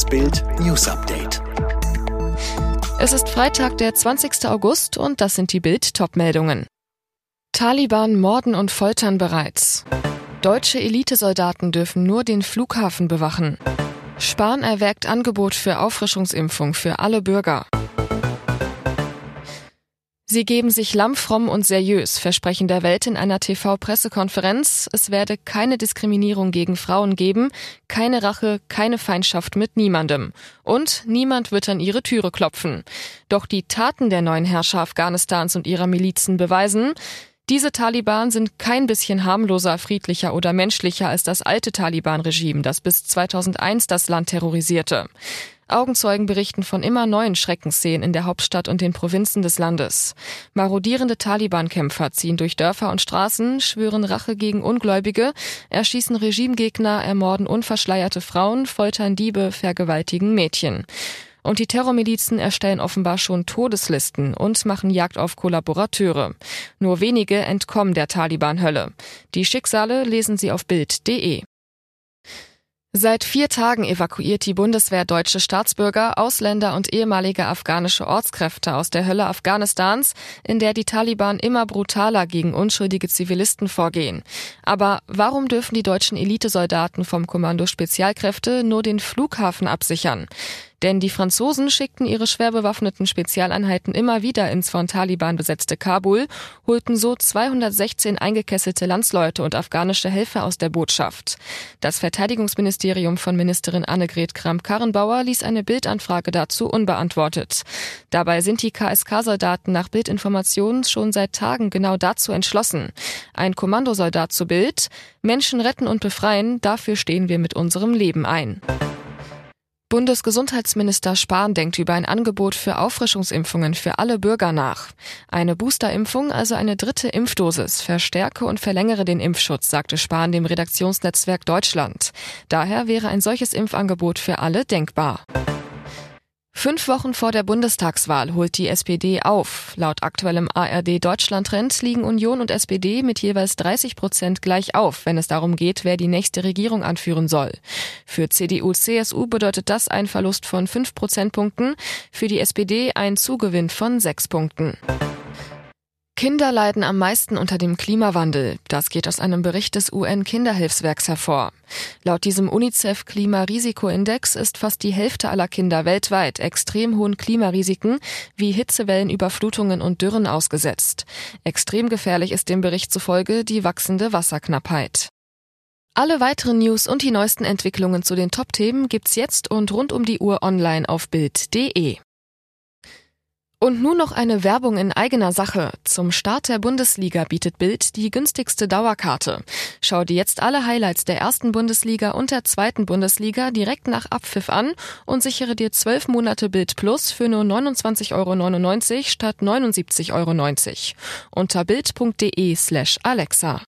Das Bild News Update. Es ist Freitag, der 20. August und das sind die Bild Topmeldungen. Taliban morden und foltern bereits. Deutsche Elitesoldaten dürfen nur den Flughafen bewachen. Spahn erwägt Angebot für Auffrischungsimpfung für alle Bürger. Sie geben sich lammfromm und seriös, versprechen der Welt in einer TV-Pressekonferenz. Es werde keine Diskriminierung gegen Frauen geben, keine Rache, keine Feindschaft mit niemandem. Und niemand wird an ihre Türe klopfen. Doch die Taten der neuen Herrscher Afghanistans und ihrer Milizen beweisen, diese Taliban sind kein bisschen harmloser, friedlicher oder menschlicher als das alte Taliban-Regime, das bis 2001 das Land terrorisierte. Augenzeugen berichten von immer neuen Schreckensszenen in der Hauptstadt und den Provinzen des Landes. Marodierende Taliban-Kämpfer ziehen durch Dörfer und Straßen, schwören Rache gegen Ungläubige, erschießen Regimegegner, ermorden unverschleierte Frauen, foltern Diebe, vergewaltigen Mädchen. Und die Terrormilizen erstellen offenbar schon Todeslisten und machen Jagd auf Kollaborateure. Nur wenige entkommen der Taliban-Hölle. Die Schicksale lesen Sie auf Bild.de. Seit vier Tagen evakuiert die Bundeswehr deutsche Staatsbürger, Ausländer und ehemalige afghanische Ortskräfte aus der Hölle Afghanistans, in der die Taliban immer brutaler gegen unschuldige Zivilisten vorgehen. Aber warum dürfen die deutschen Elitesoldaten vom Kommando Spezialkräfte nur den Flughafen absichern? Denn die Franzosen schickten ihre schwer bewaffneten Spezialeinheiten immer wieder ins von Taliban besetzte Kabul, holten so 216 eingekesselte Landsleute und afghanische Helfer aus der Botschaft. Das Verteidigungsministerium von Ministerin Annegret Kramp-Karrenbauer ließ eine Bildanfrage dazu unbeantwortet. Dabei sind die KSK-Soldaten nach Bildinformationen schon seit Tagen genau dazu entschlossen. Ein Kommandosoldat zu Bild, Menschen retten und befreien, dafür stehen wir mit unserem Leben ein. Bundesgesundheitsminister Spahn denkt über ein Angebot für Auffrischungsimpfungen für alle Bürger nach. Eine Boosterimpfung, also eine dritte Impfdosis, verstärke und verlängere den Impfschutz, sagte Spahn dem Redaktionsnetzwerk Deutschland. Daher wäre ein solches Impfangebot für alle denkbar. Fünf Wochen vor der Bundestagswahl holt die SPD auf. Laut aktuellem ARD Deutschland-Trend liegen Union und SPD mit jeweils 30 Prozent gleich auf, wenn es darum geht, wer die nächste Regierung anführen soll. Für CDU-CSU bedeutet das ein Verlust von fünf Prozentpunkten, für die SPD ein Zugewinn von sechs Punkten. Kinder leiden am meisten unter dem Klimawandel. Das geht aus einem Bericht des UN-Kinderhilfswerks hervor. Laut diesem UNICEF-Klimarisikoindex ist fast die Hälfte aller Kinder weltweit extrem hohen Klimarisiken wie Hitzewellen, Überflutungen und Dürren ausgesetzt. Extrem gefährlich ist dem Bericht zufolge die wachsende Wasserknappheit. Alle weiteren News und die neuesten Entwicklungen zu den Top-Themen gibt's jetzt und rund um die Uhr online auf Bild.de. Und nun noch eine Werbung in eigener Sache. Zum Start der Bundesliga bietet Bild die günstigste Dauerkarte. Schau dir jetzt alle Highlights der ersten Bundesliga und der zweiten Bundesliga direkt nach Abpfiff an und sichere dir zwölf Monate Bild Plus für nur 29,99 Euro statt 79,90 Euro. Unter bild.de slash Alexa.